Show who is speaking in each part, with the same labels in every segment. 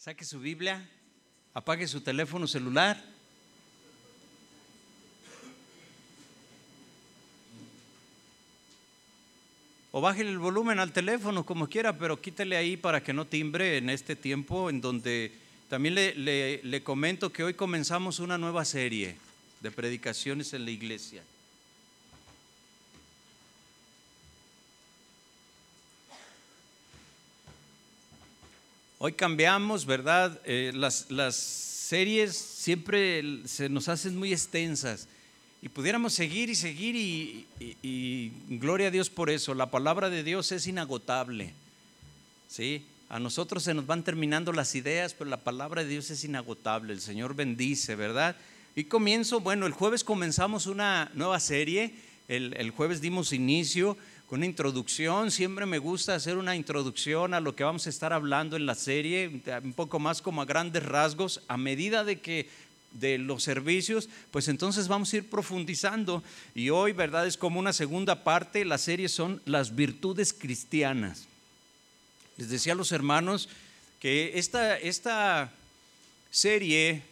Speaker 1: Saque su Biblia, apague su teléfono celular. O bájele el volumen al teléfono como quiera, pero quítele ahí para que no timbre en este tiempo en donde también le, le comento que hoy comenzamos una nueva serie de predicaciones en la iglesia. Hoy cambiamos, ¿verdad? Eh, las, series siempre se nos hacen muy extensas y pudiéramos seguir y seguir y, gloria a Dios por eso. La palabra de Dios es inagotable. ¿sí? A nosotros se nos van terminando las ideas, pero la palabra de Dios es inagotable. El Señor bendice, ¿verdad? Y comienzo, bueno, el jueves comenzamos una nueva serie. El, el jueves dimos inicio con una introducción. Siempre me gusta hacer una introducción a lo que vamos a estar hablando en la serie, un poco más como a grandes rasgos, a medida de que de los servicios, pues entonces vamos a ir profundizando. Y hoy, ¿verdad? Es como una segunda parte, la serie son las virtudes cristianas. Les decía a los hermanos que esta, esta serie,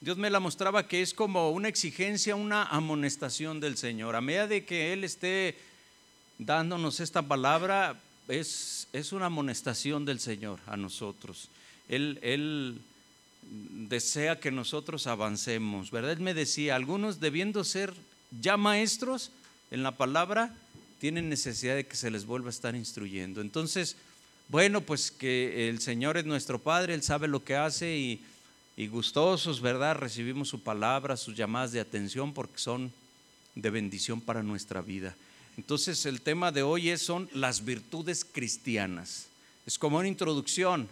Speaker 1: Dios me la mostraba que es como una exigencia, una amonestación del Señor. A medida de que Él esté dándonos esta palabra es, es una amonestación del Señor a nosotros. Él, él desea que nosotros avancemos, ¿verdad? Él me decía, algunos debiendo ser ya maestros en la palabra, tienen necesidad de que se les vuelva a estar instruyendo. Entonces, bueno, pues que el Señor es nuestro Padre, Él sabe lo que hace y, y gustosos, ¿verdad? Recibimos su palabra, sus llamadas de atención porque son de bendición para nuestra vida. Entonces el tema de hoy es, son las virtudes cristianas. Es como una introducción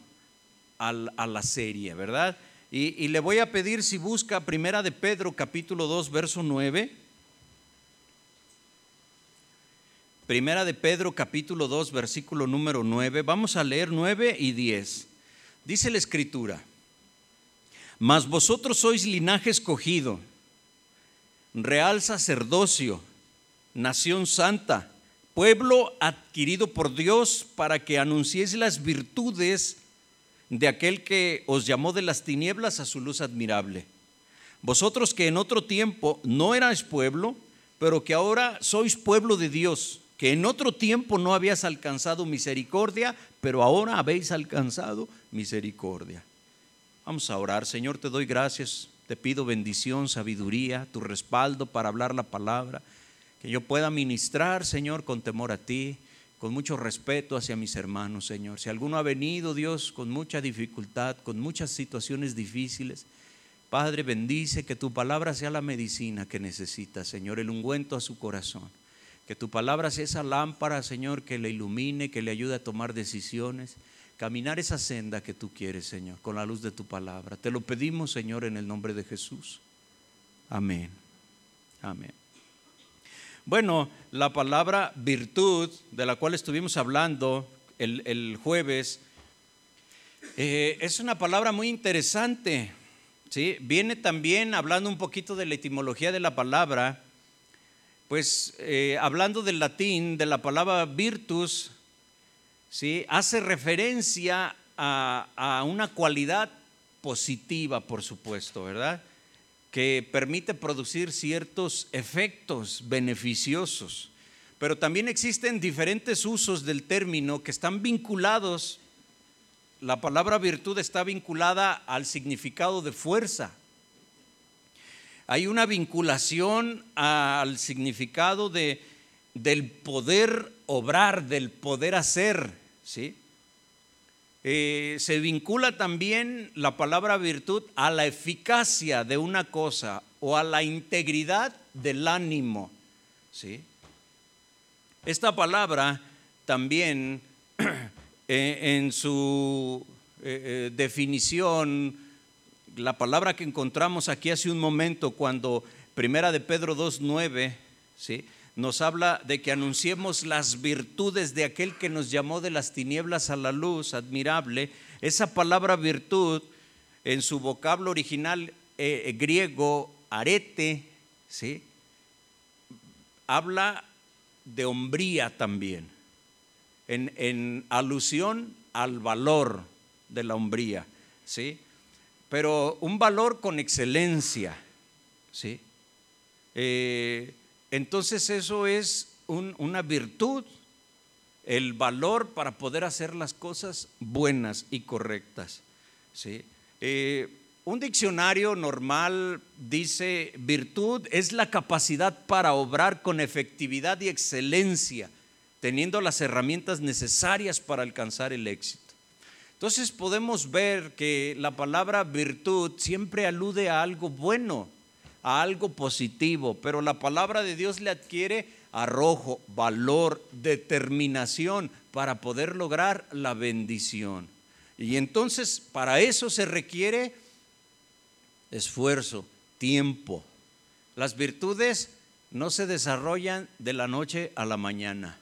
Speaker 1: a la serie, ¿verdad? Y, y, le voy a pedir si busca Primera de Pedro capítulo 2 verso 9. Primera de Pedro capítulo 2 versículo número 9. Vamos a leer 9 y 10. Dice la escritura, mas vosotros sois linaje escogido, real sacerdocio nación santa, pueblo adquirido por Dios para que anunciéis las virtudes de aquel que os llamó de las tinieblas a su luz admirable. Vosotros que en otro tiempo no erais pueblo, pero que ahora sois pueblo de Dios, que en otro tiempo no habías alcanzado misericordia, pero ahora habéis alcanzado misericordia. Vamos a orar, Señor, te doy gracias, te pido bendición, sabiduría, tu respaldo para hablar la palabra que yo pueda ministrar, Señor, con temor a ti, con mucho respeto hacia mis hermanos, Señor. Si alguno ha venido, Dios, con mucha dificultad, con muchas situaciones difíciles, Padre, bendice que tu palabra sea la medicina que necesita, Señor, el ungüento a su corazón. Que tu palabra sea esa lámpara, Señor, que le ilumine, que le ayude a tomar decisiones, caminar esa senda que tú quieres, Señor, con la luz de tu palabra. Te lo pedimos, Señor, en el nombre de Jesús. Amén. Amén. Bueno, la palabra virtud, de la cual estuvimos hablando el, jueves, eh, es una palabra muy interesante. ¿sí? Viene también hablando un poquito de la etimología de la palabra, pues eh, hablando del latín, de la palabra virtus, ¿sí? hace referencia a, a una cualidad positiva, por supuesto, ¿verdad? Que permite producir ciertos efectos beneficiosos. Pero también existen diferentes usos del término que están vinculados. La palabra virtud está vinculada al significado de fuerza. Hay una vinculación al significado de, del poder obrar, del poder hacer, ¿sí? Eh, se vincula también la palabra virtud a la eficacia de una cosa o a la integridad del ánimo. ¿sí? Esta palabra también eh, en su eh, definición, la palabra que encontramos aquí hace un momento cuando Primera de Pedro 2.9, ¿sí? Nos habla de que anunciemos las virtudes de aquel que nos llamó de las tinieblas a la luz, admirable. Esa palabra virtud en su vocablo original eh, griego, arete, ¿sí? habla de hombría también, en, en alusión al valor de la hombría. ¿sí? Pero un valor con excelencia, ¿sí? Eh, entonces eso es una virtud, el valor para poder hacer las cosas buenas y correctas, ¿sí? Eh, un diccionario normal dice, virtud es la capacidad para obrar con efectividad y excelencia, teniendo las herramientas necesarias para alcanzar el éxito. Entonces podemos ver que la palabra virtud siempre alude a algo bueno, a algo positivo, pero la palabra de Dios le adquiere arrojo, valor, determinación para poder lograr la bendición. Y entonces para eso se requiere esfuerzo, tiempo. Las virtudes no se desarrollan de la noche a la mañana.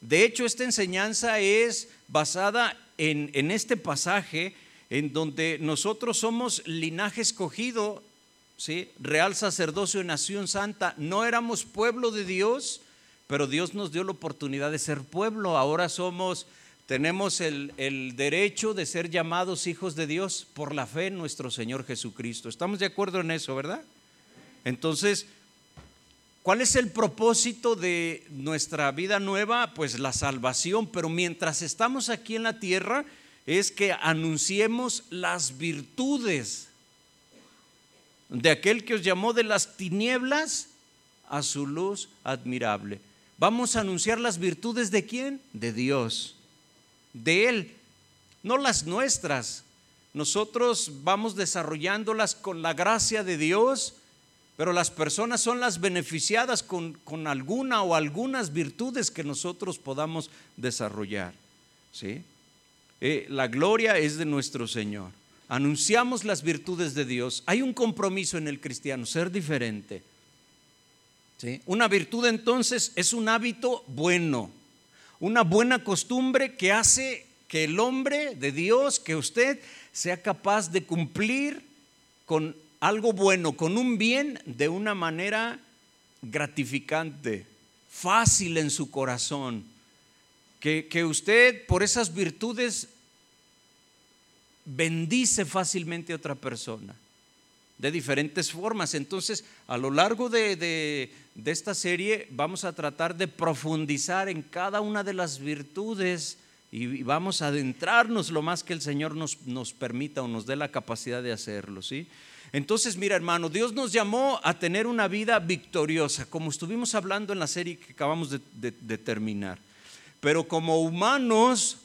Speaker 1: De hecho, esta enseñanza es basada en, en este pasaje en donde nosotros somos linaje escogido, ¿sí? real sacerdocio y nación santa. No éramos pueblo de Dios, pero Dios nos dio la oportunidad de ser pueblo. Ahora somos tenemos el, derecho de ser llamados hijos de Dios por la fe en nuestro Señor Jesucristo. ¿Estamos de acuerdo en eso, verdad? Entonces, ¿cuál es el propósito de nuestra vida nueva? Pues la salvación, pero mientras estamos aquí en la tierra es que anunciemos las virtudes de aquel que os llamó de las tinieblas a su luz admirable. Vamos a anunciar las virtudes de quién? De Dios de Él, no las nuestras. Nosotros vamos desarrollándolas con la gracia de Dios, pero las personas son las beneficiadas con, alguna o algunas virtudes que nosotros podamos desarrollar. ¿sí? Eh, la gloria es de nuestro Señor. Anunciamos las virtudes de Dios. Hay un compromiso en el cristiano, ser diferente. ¿sí? Una virtud entonces es un hábito bueno una buena costumbre que hace que el hombre de Dios, que usted sea capaz de cumplir con algo bueno, con un bien de una manera gratificante, fácil en su corazón. Que, que usted por esas virtudes bendice fácilmente a otra persona de diferentes formas. Entonces, a lo largo de, esta serie vamos a tratar de profundizar en cada una de las virtudes y vamos a adentrarnos lo más que el Señor nos, nos permita o nos dé la capacidad de hacerlo. ¿sí? Entonces, mira hermano, Dios nos llamó a tener una vida victoriosa, como estuvimos hablando en la serie que acabamos de terminar. Pero como humanos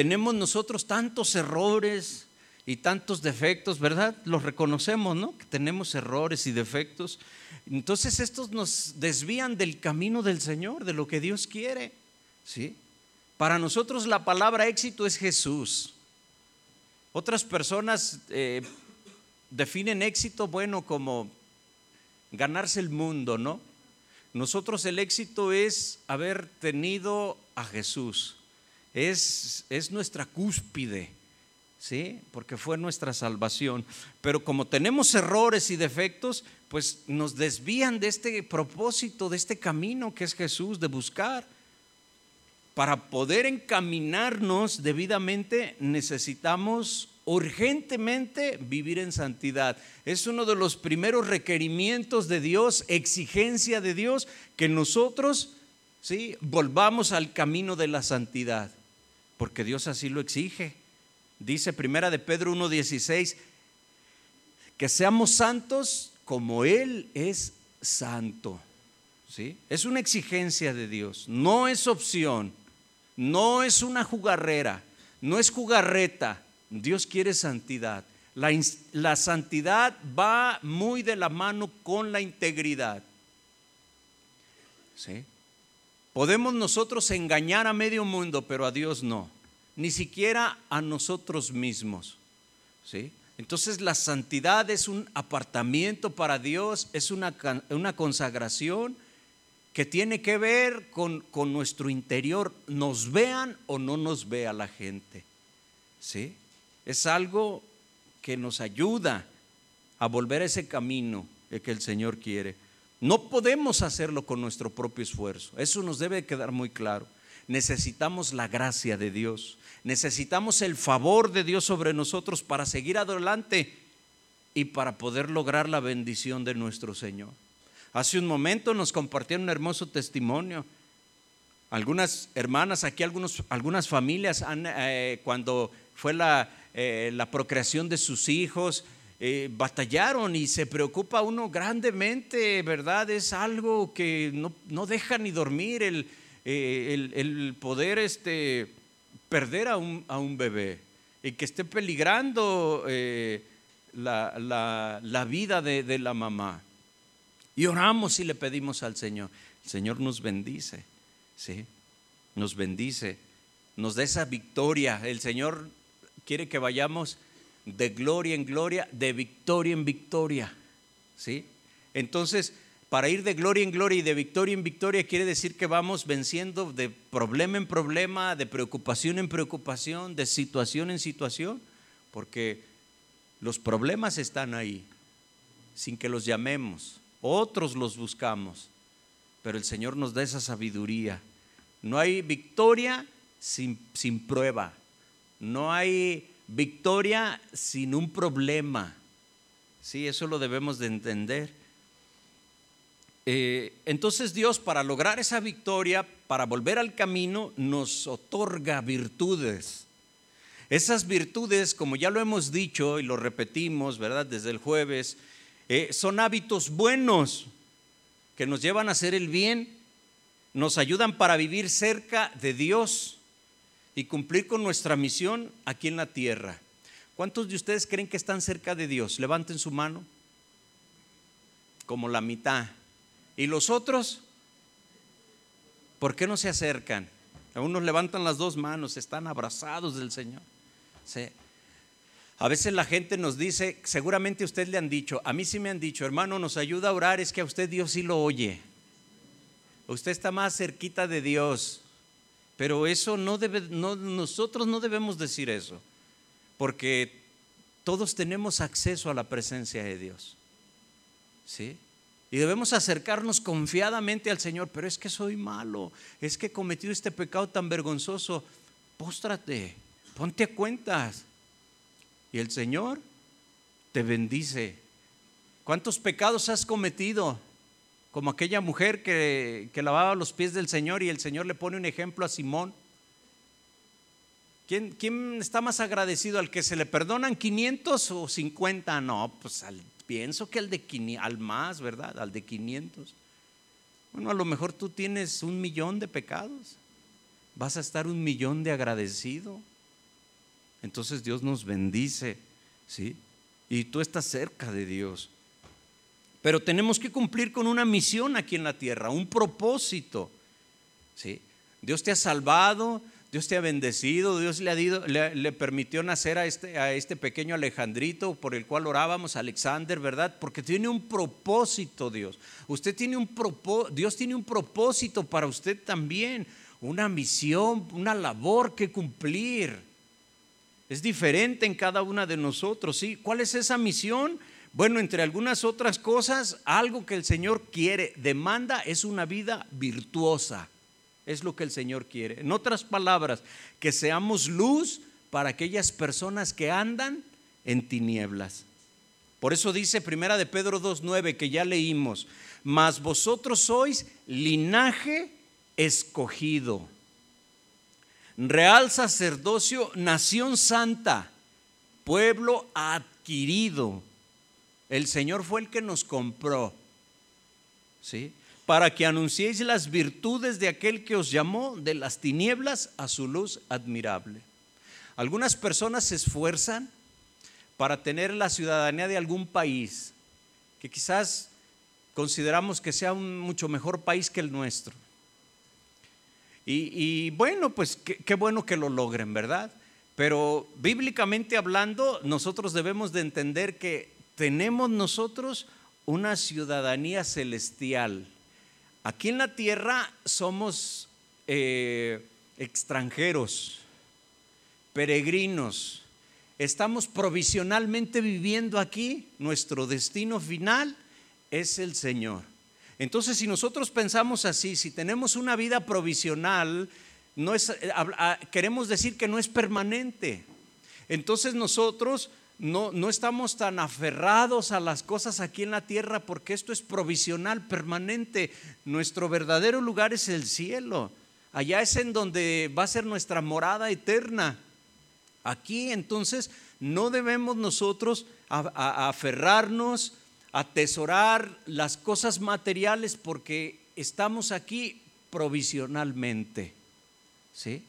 Speaker 1: tenemos nosotros tantos errores, y tantos defectos, ¿verdad? Los reconocemos, ¿no? Que tenemos errores y defectos. Entonces estos nos desvían del camino del Señor, de lo que Dios quiere, ¿sí? Para nosotros la palabra éxito es Jesús. Otras personas eh, definen éxito, bueno, como ganarse el mundo, ¿no? Nosotros el éxito es haber tenido a Jesús, es, es nuestra cúspide ¿sí? Porque fue nuestra salvación. Pero como tenemos errores y defectos, pues nos desvían de este propósito, de este camino que es Jesús, de buscar. Para poder encaminarnos debidamente necesitamos urgentemente vivir en santidad. Es uno de los primeros requerimientos de Dios, exigencia de Dios, que nosotros ¿sí? volvamos al camino de la santidad, porque Dios así lo exige. Dice Primera de Pedro 1:16 que seamos santos como él es santo. ¿Sí? Es una exigencia de Dios, no es opción, no es una jugarrera, no es jugarreta. Dios quiere santidad. La, la, santidad va muy de la mano con la integridad. ¿Sí? Podemos nosotros engañar a medio mundo, pero a Dios no ni siquiera a nosotros mismos. ¿sí? Entonces la santidad es un apartamiento para Dios, es una, una consagración que tiene que ver con, con, nuestro interior, nos vean o no nos vea la gente. ¿sí? Es algo que nos ayuda a volver a ese camino que el Señor quiere. No podemos hacerlo con nuestro propio esfuerzo, eso nos debe quedar muy claro. necesitamos la gracia de Dios. Necesitamos el favor de Dios sobre nosotros para seguir adelante y para poder lograr la bendición de nuestro Señor. Hace un momento nos compartieron un hermoso testimonio. Algunas hermanas, aquí algunos, algunas familias, han, eh, cuando fue la, eh, la, procreación de sus hijos, eh, batallaron y se preocupa uno grandemente, ¿verdad? Es algo que no, no deja ni dormir el, el, el poder este, perder a un, a un bebé y que esté peligrando eh, la, la, la, vida de, de, la mamá. Y oramos y le pedimos al Señor. El Señor nos bendice, ¿sí? Nos bendice, nos da esa victoria. El Señor quiere que vayamos de gloria en gloria, de victoria en victoria, ¿sí? Entonces, para ir de gloria en gloria y de victoria en victoria quiere decir que vamos venciendo de problema en problema, de preocupación en preocupación, de situación en situación, porque los problemas están ahí, sin que los llamemos, otros los buscamos, pero el Señor nos da esa sabiduría. No hay victoria sin, sin prueba, no hay victoria sin un problema. Sí, eso lo debemos de entender. Eh, entonces Dios para lograr esa victoria, para volver al camino, nos otorga virtudes. Esas virtudes, como ya lo hemos dicho y lo repetimos, ¿verdad? Desde el jueves, eh, son hábitos buenos que nos llevan a hacer el bien, nos ayudan para vivir cerca de Dios y cumplir con nuestra misión aquí en la tierra. ¿Cuántos de ustedes creen que están cerca de Dios? Levanten su mano. Como la mitad. ¿Y los otros? ¿Por qué no se acercan? A unos levantan las dos manos, están abrazados del Señor. A veces la gente nos dice, seguramente a usted le han dicho, a mí sí me han dicho, hermano, nos ayuda a orar, es que a usted Dios sí lo oye. Usted está más cerquita de Dios. Pero eso no debe, no, nosotros no debemos decir eso, porque todos tenemos acceso a la presencia de Dios. ¿Sí? Y debemos acercarnos confiadamente al Señor, pero es que soy malo, es que he cometido este pecado tan vergonzoso. Póstrate, ponte a cuentas. Y el Señor te bendice. ¿Cuántos pecados has cometido? Como aquella mujer que, que lavaba los pies del Señor y el Señor le pone un ejemplo a Simón. ¿Quién, ¿Quién, está más agradecido? ¿Al que se le perdonan 500 o 50? No, pues pienso que al de al más, ¿verdad? Al de 500. Bueno, a lo mejor tú tienes un millón de pecados. Vas a estar un millón de agradecido. Entonces Dios nos bendice, ¿sí? Y tú estás cerca de Dios. Pero tenemos que cumplir con una misión aquí en la tierra, un propósito. ¿sí? Dios te ha salvado, Dios te ha bendecido, Dios le, ha le, permitió nacer a este, a este pequeño Alejandrito por el cual orábamos, Alexander, ¿verdad? Porque tiene un propósito Dios. Usted tiene un propósito, Dios tiene un propósito para usted también, una misión, una labor que cumplir. Es diferente en cada una de nosotros, ¿sí? ¿Cuál es esa misión? Bueno, entre algunas otras cosas, algo que el Señor quiere, demanda, es una vida virtuosa. Es lo que el Señor quiere. En otras palabras, que seamos luz para aquellas personas que andan en tinieblas. Por eso dice Primera de Pedro 2:9 que ya leímos, mas vosotros sois linaje escogido, real sacerdocio, nación santa, pueblo adquirido. El Señor fue el que nos compró. ¿Sí? para que anunciéis las virtudes de aquel que os llamó de las tinieblas a su luz admirable. Algunas personas se esfuerzan para tener la ciudadanía de algún país que quizás consideramos que sea un mucho mejor país que el nuestro. Y, bueno, pues qué bueno que lo logren, ¿verdad? Pero bíblicamente hablando, nosotros debemos de entender que tenemos nosotros una ciudadanía celestial Aquí en la tierra somos eh, extranjeros, peregrinos, estamos provisionalmente viviendo aquí, nuestro destino final es el Señor. Entonces, si nosotros pensamos así, si tenemos una vida provisional, eh, queremos decir que no es permanente. Entonces nosotros no, no estamos tan aferrados a las cosas aquí en la tierra porque esto es provisional, permanente. Nuestro verdadero lugar es el cielo. Allá es en donde va a ser nuestra morada eterna. Aquí entonces no debemos nosotros aferrarnos, atesorar las cosas materiales porque estamos aquí provisionalmente, ¿sí?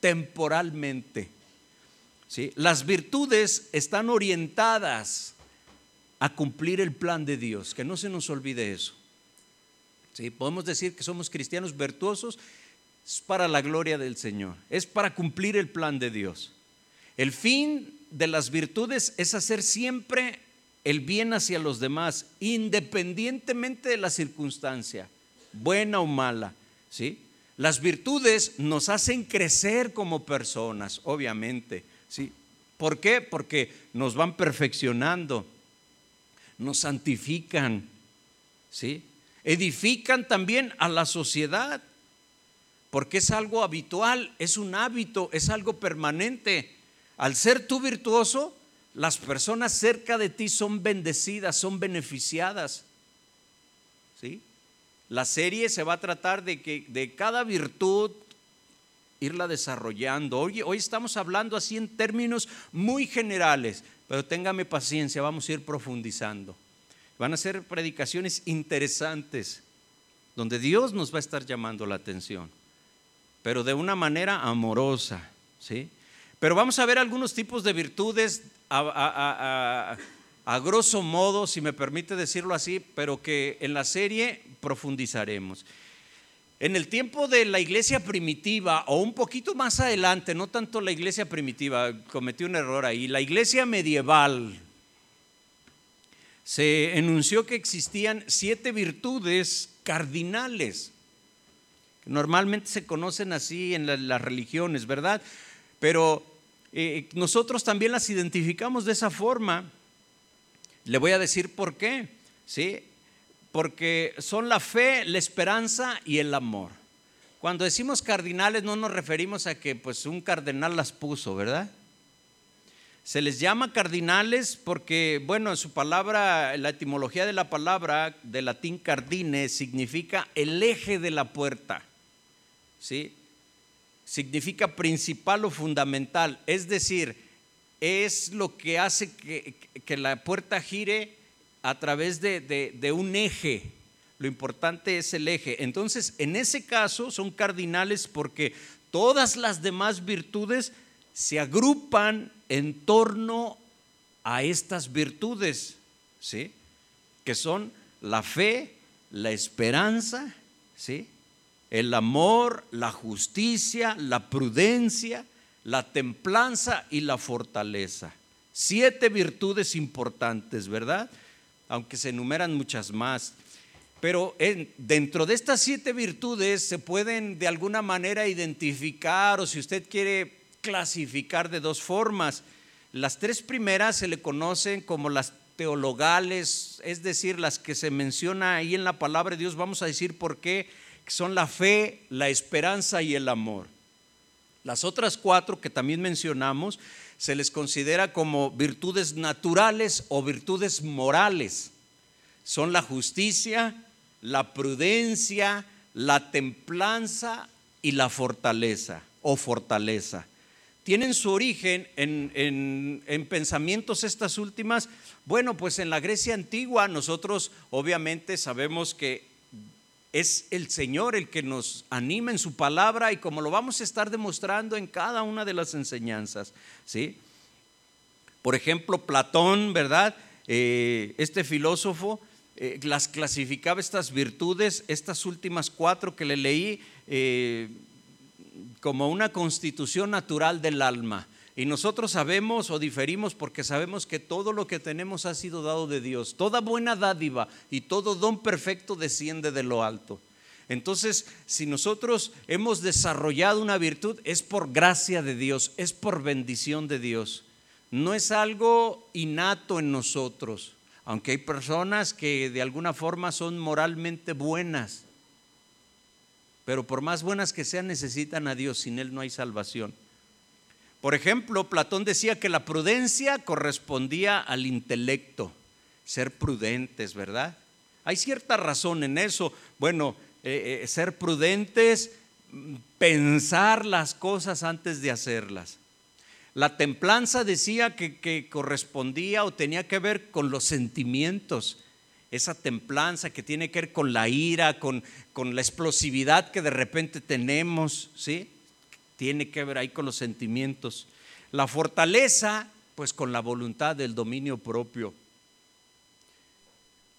Speaker 1: temporalmente. ¿Sí? Las virtudes están orientadas a cumplir el plan de Dios, que no se nos olvide eso. ¿Sí? Podemos decir que somos cristianos virtuosos, para la gloria del Señor, es para cumplir el plan de Dios. El fin de las virtudes es hacer siempre el bien hacia los demás, independientemente de la circunstancia, buena o mala, ¿sí? Las virtudes nos hacen crecer como personas, obviamente, ¿sí? ¿Por qué? Porque nos van perfeccionando, nos santifican, ¿sí? Edifican también a la sociedad, porque es algo habitual, es un hábito, es algo permanente. Al ser tú virtuoso, las personas cerca de ti son bendecidas, son beneficiadas. ¿Sí? La serie se va a tratar de que de cada virtud irla desarrollando. Hoy, hoy estamos hablando así en términos muy generales, pero téngame paciencia, vamos a ir profundizando. Van a ser predicaciones interesantes, donde Dios nos va a estar llamando la atención, pero de una manera amorosa, ¿sí? Pero vamos a ver algunos tipos de virtudes a, grosso modo, si me permite decirlo así, pero que en la serie profundizaremos. En el tiempo de la iglesia primitiva, o un poquito más adelante, no tanto la iglesia primitiva, cometí un error ahí, la iglesia medieval, se enunció que existían siete virtudes cardinales, normalmente se conocen así en las religiones, ¿verdad? Pero eh, nosotros también las identificamos de esa forma. Le voy a decir por qué. ¿sí? Porque son la fe, la esperanza y el amor. Cuando decimos cardinales no nos referimos a que pues un cardenal las puso, ¿verdad? Se les llama cardinales porque, bueno, en su palabra, la etimología de la palabra de latín cardine significa el eje de la puerta. ¿Sí? significa principal o fundamental, es decir, es lo que hace que, la puerta gire a través de, de, un eje. Lo importante es el eje. Entonces, en ese caso son cardinales porque todas las demás virtudes se agrupan en torno a estas virtudes, ¿sí? Que son la fe, la esperanza, ¿sí? el amor, la justicia, la prudencia, la templanza y la fortaleza. Siete virtudes importantes, ¿verdad? Aunque se enumeran muchas más. Pero dentro de estas siete virtudes se pueden de alguna manera identificar o si usted quiere clasificar de dos formas. Las tres primeras se le conocen como las teologales, es decir, las que se menciona ahí en la palabra de Dios. Vamos a decir por qué son la fe, la esperanza y el amor. Las otras cuatro que también mencionamos se les considera como virtudes naturales o virtudes morales. Son la justicia, la prudencia, la templanza y la fortaleza o fortaleza. Tienen su origen en, en pensamientos estas últimas. Bueno, pues en la Grecia antigua nosotros obviamente sabemos que es el Señor el que nos anima en su palabra y como lo vamos a estar demostrando en cada una de las enseñanzas. ¿sí? Por ejemplo, Platón, ¿verdad? Eh, este filósofo eh, las clasificaba estas virtudes, estas últimas cuatro que le leí, eh, como una constitución natural del alma. Y nosotros sabemos o diferimos porque sabemos que todo lo que tenemos ha sido dado de Dios. Toda buena dádiva y todo don perfecto desciende de lo alto. Entonces, si nosotros hemos desarrollado una virtud, es por gracia de Dios, es por bendición de Dios. No es algo innato en nosotros, aunque hay personas que de alguna forma son moralmente buenas, pero por más buenas que sean necesitan a Dios, sin Él no hay salvación. Por ejemplo, Platón decía que la prudencia correspondía al intelecto, ser prudentes, ¿verdad? Hay cierta razón en eso. Bueno, eh, eh, ser prudentes, pensar las cosas antes de hacerlas. La templanza decía que, correspondía o tenía que ver con los sentimientos, esa templanza que tiene que ver con la ira, con, con la explosividad que de repente tenemos, ¿sí? Tiene que ver ahí con los sentimientos. La fortaleza, pues con la voluntad del dominio propio.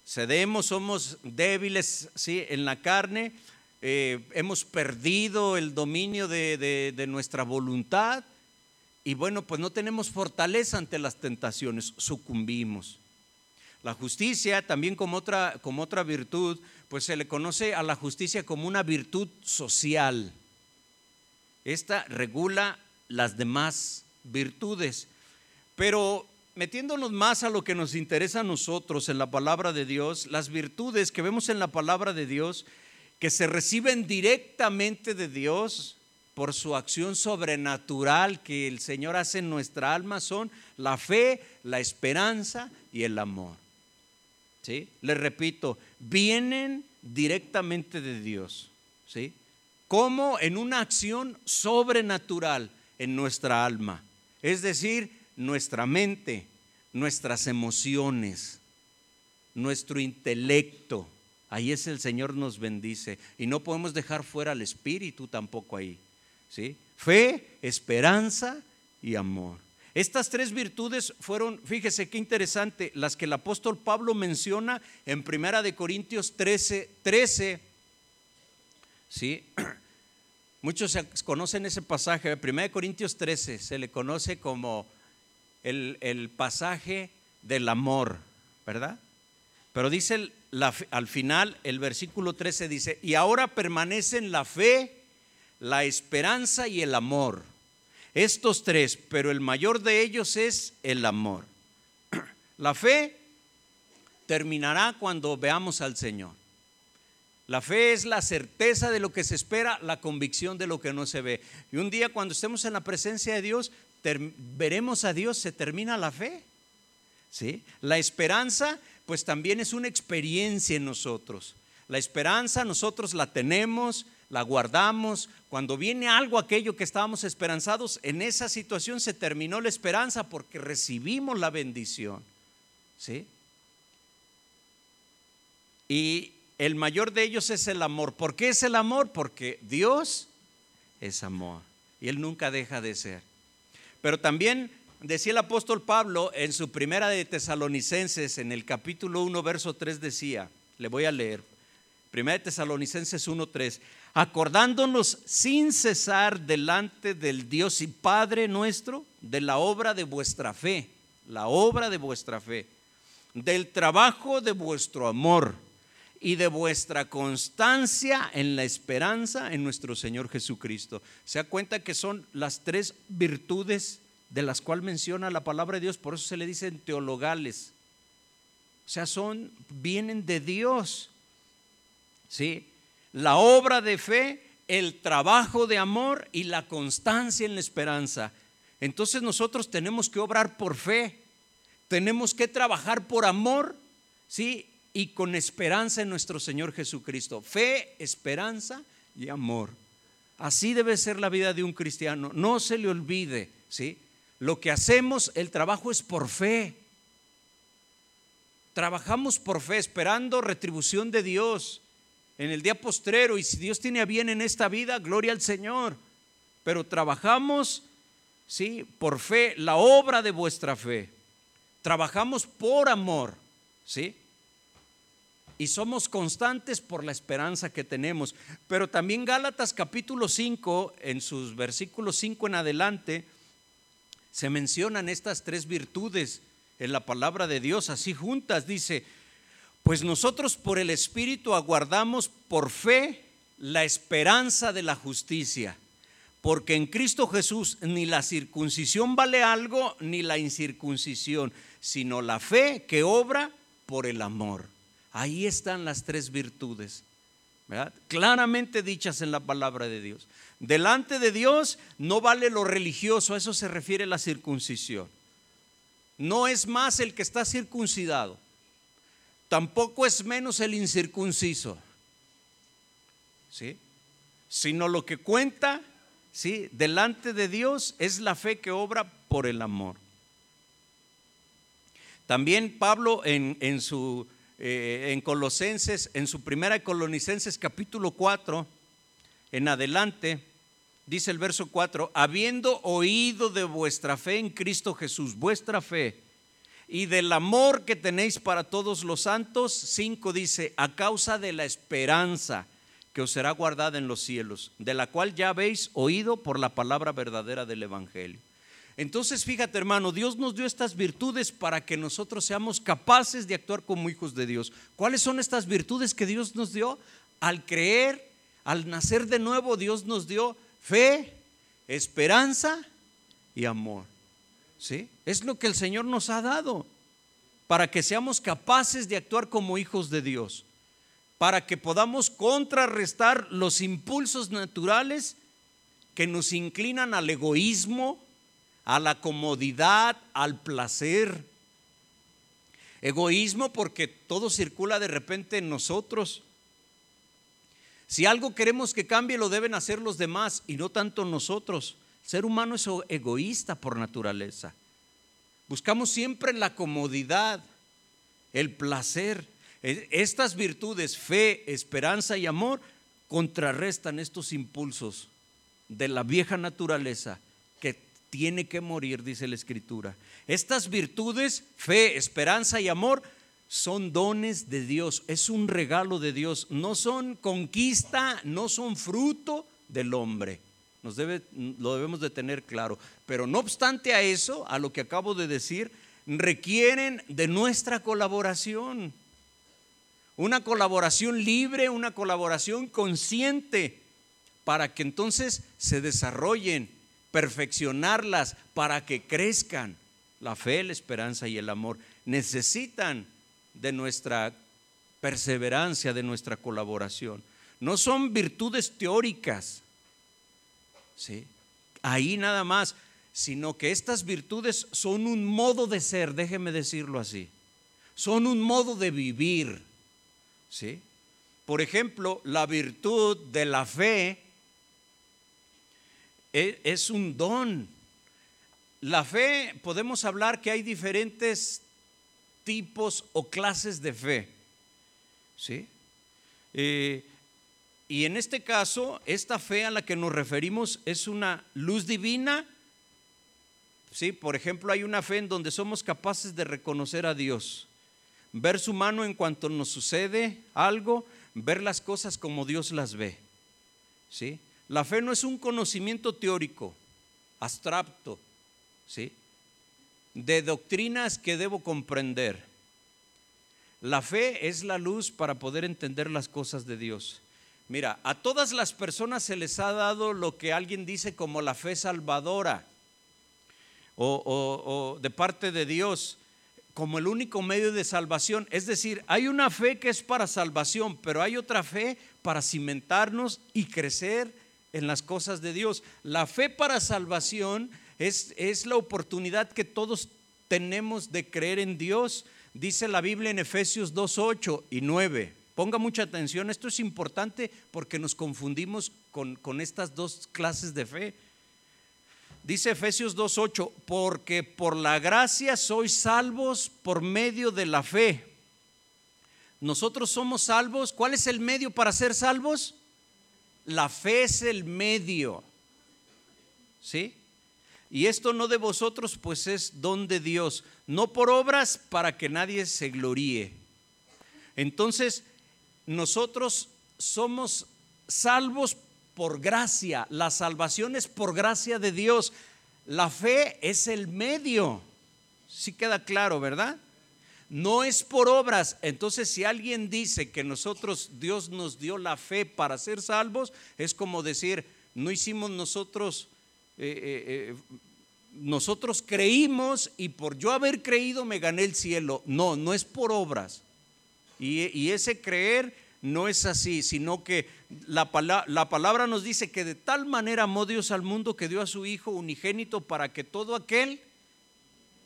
Speaker 1: Cedemos, somos débiles, ¿sí? En la carne, eh, hemos perdido el dominio de, de nuestra voluntad y bueno, pues no tenemos fortaleza ante las tentaciones, sucumbimos. La justicia, también como otra, como otra virtud, pues se le conoce a la justicia como una virtud social. Esta regula las demás virtudes. Pero metiéndonos más a lo que nos interesa a nosotros en la palabra de Dios, las virtudes que vemos en la palabra de Dios, que se reciben directamente de Dios, por su acción sobrenatural que el Señor hace en nuestra alma son la fe, la esperanza y el amor. ¿Sí? Les repito, vienen directamente de Dios. ¿Sí? Como en una acción sobrenatural en nuestra alma. Es decir, nuestra mente, nuestras emociones, nuestro intelecto. Ahí es el Señor nos bendice. Y no podemos dejar fuera al Espíritu tampoco ahí. Fe, esperanza y amor. Estas tres virtudes fueron, fíjese qué interesante, las que el apóstol Pablo menciona en Primera de Corintios 13, 13. ¿Sí? Muchos conocen ese pasaje, Primera de Corintios 13, se le conoce como el, el pasaje del amor, ¿verdad? Pero dice al final, el versículo 13 dice, y ahora permanecen la fe, la esperanza y el amor. Estos tres, pero el mayor de ellos es el amor. La fe terminará cuando veamos al Señor. La fe es la certeza de lo que se espera, la convicción de lo que no se ve. Y un día cuando estemos en la presencia de Dios, veremos a Dios, se termina la fe. ¿Sí? La esperanza, pues también es una experiencia en nosotros. La esperanza nosotros la tenemos, la guardamos. Cuando viene algo, aquello que estábamos esperanzados, en esa situación se terminó la esperanza porque recibimos la bendición. ¿Sí? Y el mayor de ellos es el amor. ¿Por qué es el amor? Porque Dios es amor y Él nunca deja de ser. Pero también decía el apóstol Pablo en su primera de Tesalonicenses, en el capítulo 1, verso 3 decía, le voy a leer, primera de Tesalonicenses 1, 3, acordándonos sin cesar delante del Dios y Padre nuestro de la obra de vuestra fe, la obra de vuestra fe, del trabajo de vuestro amor y de vuestra constancia en la esperanza en nuestro Señor Jesucristo. Se da cuenta que son las tres virtudes de las cuales menciona la palabra de Dios, por eso se le dicen teologales. O sea, son vienen de Dios. ¿Sí? la obra de fe, el trabajo de amor y la constancia en la esperanza. Entonces nosotros tenemos que obrar por fe, tenemos que trabajar por amor, ¿sí? Y con esperanza en nuestro Señor Jesucristo. Fe, esperanza y amor. Así debe ser la vida de un cristiano. No se le olvide, ¿sí? Lo que hacemos, el trabajo es por fe. Trabajamos por fe, esperando retribución de Dios en el día postrero y si Dios tiene a bien en esta vida, gloria al Señor. Pero trabajamos, sí, por fe, la obra de vuestra fe. Trabajamos por amor, ¿sí? Y somos constantes por la esperanza que tenemos. Pero también Gálatas capítulo 5, en sus versículos 5 en adelante, se mencionan estas tres virtudes en la palabra de Dios, así juntas, dice, pues nosotros por el Espíritu aguardamos por fe la esperanza de la justicia, porque en Cristo Jesús ni la circuncisión vale algo, ni la incircuncisión, sino la fe que obra por el amor. Ahí están las tres virtudes. claramente dichas en la palabra de Dios. Delante de Dios no vale lo religioso, a eso se refiere la circuncisión. No es más el que está circuncidado, tampoco es menos el incircunciso, ¿sí? Sino lo que cuenta, ¿sí? Delante de Dios es la fe que obra por el amor. También Pablo en, en su eh, en Colosenses, en su primera Colonicenses capítulo 4, en adelante, dice el verso 4, habiendo oído de vuestra fe en Cristo Jesús, vuestra fe, y del amor que tenéis para todos los santos, 5 dice, a causa de la esperanza que os será guardada en los cielos, de la cual ya habéis oído por la palabra verdadera del Evangelio entonces, fíjate hermano, Dios nos dio estas virtudes para que nosotros seamos capaces de actuar como hijos de Dios. ¿Cuáles son estas virtudes que Dios nos dio? Al creer, al nacer de nuevo, Dios nos dio fe, esperanza y amor. ¿Sí? Es lo que el Señor nos ha dado para que seamos capaces de actuar como hijos de Dios, para que podamos contrarrestar los impulsos naturales que nos inclinan al egoísmo, a la comodidad, al placer. Egoísmo porque todo circula de repente en nosotros. Si algo queremos que cambie, lo deben hacer los demás y no tanto nosotros. ser humano es egoísta por naturaleza. Buscamos siempre la comodidad, el placer. E, estas virtudes, fe, esperanza y amor, contrarrestan estos impulsos de la vieja naturaleza tiene que morir, dice la Escritura. Estas virtudes, fe, esperanza y amor, son dones de Dios, es un regalo de Dios, no son conquista, no son fruto del hombre. Nos debe, lo debemos de tener claro. Pero no obstante a eso, a lo que acabo de decir, requieren de nuestra colaboración. Una colaboración libre, una colaboración consciente, para que entonces se desarrollen perfeccionarlas para que crezcan. La fe, la esperanza y el amor necesitan de nuestra perseverancia, de nuestra colaboración. No son virtudes teóricas, ¿sí? ahí nada más, sino que estas virtudes son un modo de ser, déjeme decirlo así, son un modo de vivir. ¿sí? Por ejemplo, la virtud de la fe es un don. La fe, podemos hablar que hay diferentes tipos o clases de fe. ¿Sí? Eh, y en este caso, esta fe a la que nos referimos es una luz divina. ¿Sí? Por ejemplo, hay una fe en donde somos capaces de reconocer a Dios, ver su mano en cuanto nos sucede algo, ver las cosas como Dios las ve. ¿Sí? La fe no es un conocimiento teórico, abstracto, ¿sí? de doctrinas que debo comprender. La fe es la luz para poder entender las cosas de Dios. Mira, a todas las personas se les ha dado lo que alguien dice como la fe salvadora o, o de parte de Dios como el único medio de salvación. Es decir, hay una fe que es para salvación, pero hay otra fe para cimentarnos y crecer en las cosas de Dios. La fe para salvación es, es la oportunidad que todos tenemos de creer en Dios. Dice la Biblia en Efesios 2, 8 y 9. Ponga mucha atención, esto es importante porque nos confundimos con, con estas dos clases de fe. Dice Efesios 2.8, porque por la gracia sois salvos por medio de la fe. Nosotros somos salvos. ¿Cuál es el medio para ser salvos? La fe es el medio. ¿Sí? Y esto no de vosotros, pues es don de Dios, no por obras para que nadie se gloríe. Entonces, nosotros somos salvos por gracia. La salvación es por gracia de Dios. La fe es el medio. Sí queda claro, ¿verdad? No es por obras. Entonces, si alguien dice que nosotros, Dios nos dio la fe para ser salvos, es como decir, no hicimos nosotros, eh, eh, eh, nosotros creímos y por yo haber creído me gané el cielo. No, no es por obras. Y, y ese creer no es así, sino que la, la, palabra nos dice que de tal manera amó Dios al mundo que dio a su Hijo unigénito para que todo aquel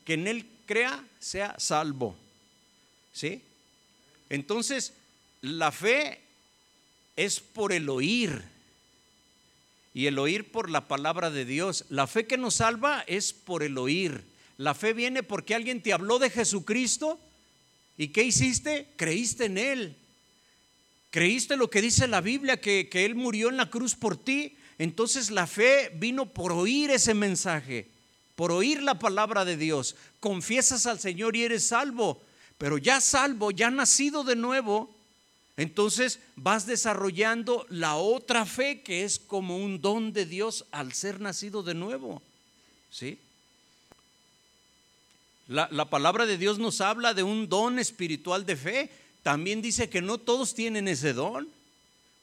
Speaker 1: que en Él crea sea salvo. ¿Sí? Entonces, la fe es por el oír y el oír por la palabra de Dios. La fe que nos salva es por el oír. La fe viene porque alguien te habló de Jesucristo y ¿qué hiciste? Creíste en Él. ¿Creíste lo que dice la Biblia, que, que Él murió en la cruz por ti? Entonces la fe vino por oír ese mensaje, por oír la palabra de Dios. Confiesas al Señor y eres salvo, pero ya salvo, ya nacido de nuevo, entonces vas desarrollando la otra fe que es como un don de Dios al ser nacido de nuevo. ¿Sí? La, la, palabra de Dios nos habla de un don espiritual de fe también dice que no todos tienen ese don.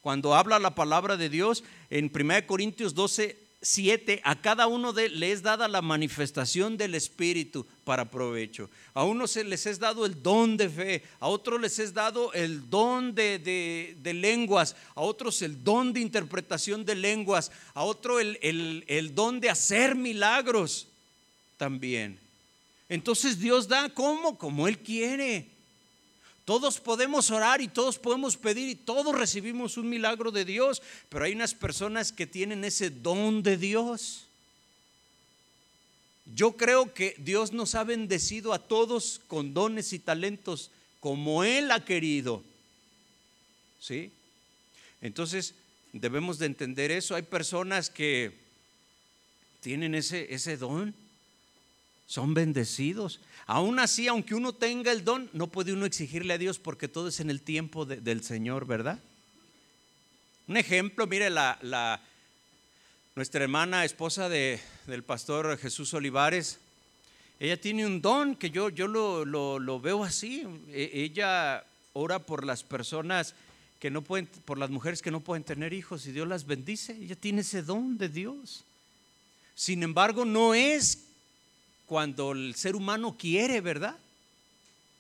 Speaker 1: Cuando habla la palabra de Dios en 1 Corintios 12, 7, a cada uno de les es dada la manifestación del Espíritu para provecho. A unos les es dado el don de fe, a otros les es dado el don de, lenguas, a otros el don de interpretación de lenguas, a otro el, el don de hacer milagros también. Entonces Dios da como, como Él quiere. Todos podemos orar y todos podemos pedir y todos recibimos un milagro de Dios, pero hay unas personas que tienen ese don de Dios. Yo creo que Dios nos ha bendecido a todos con dones y talentos como Él ha querido. ¿Sí? Entonces, debemos de entender eso. Hay personas que tienen ese, ese don son bendecidos. Aún así, aunque uno tenga el don, no puede uno exigirle a Dios porque todo es en el tiempo del Señor, ¿verdad? Un ejemplo, mire, la, nuestra hermana, esposa de, del pastor Jesús Olivares, ella tiene un don que yo, yo lo, lo veo así. E, ella ora por las personas que no pueden, por las mujeres que no pueden tener hijos y Dios las bendice. Ella tiene ese don de Dios. Sin embargo, no es cuando el ser humano quiere, ¿verdad?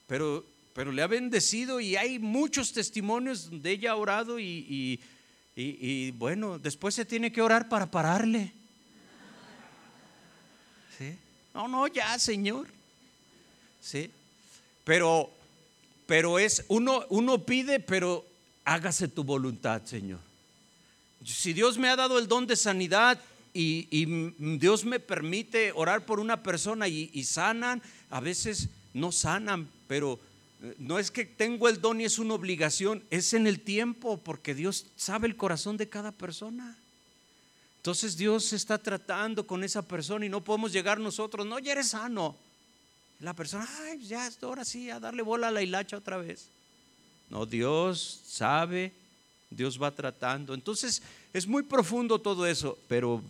Speaker 1: Pero, pero le ha bendecido y hay muchos testimonios donde ella ha orado y, y, bueno, después se tiene que orar para pararle. ¿Sí? No, no, ya, Señor. ¿Sí? Pero, pero es, uno, uno pide, pero hágase tu voluntad, Señor. Si Dios me ha dado el don de sanidad, y, Dios me permite orar por una persona y, sanan, a veces no sanan, pero eh, no es que tengo el don y es una obligación, es en el tiempo, porque Dios sabe el corazón de cada persona. Entonces Dios está tratando con esa persona y no podemos llegar nosotros, no, ya eres sano. La persona, ay, ya, ahora sí, a darle bola a la hilacha otra vez. No, Dios sabe, Dios va tratando. Entonces es muy profundo todo eso, pero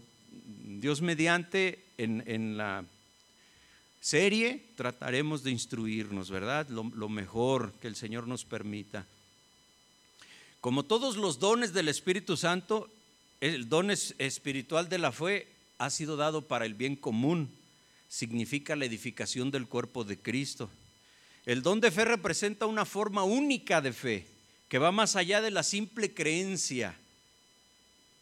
Speaker 1: Dios mediante, en, la serie trataremos de instruirnos, ¿verdad? Lo, lo, mejor que el Señor nos permita. Como todos los dones del Espíritu Santo, el don espiritual de la fe ha sido dado para el bien común, significa la edificación del cuerpo de Cristo. El don de fe representa una forma única de fe que va más allá de la simple creencia.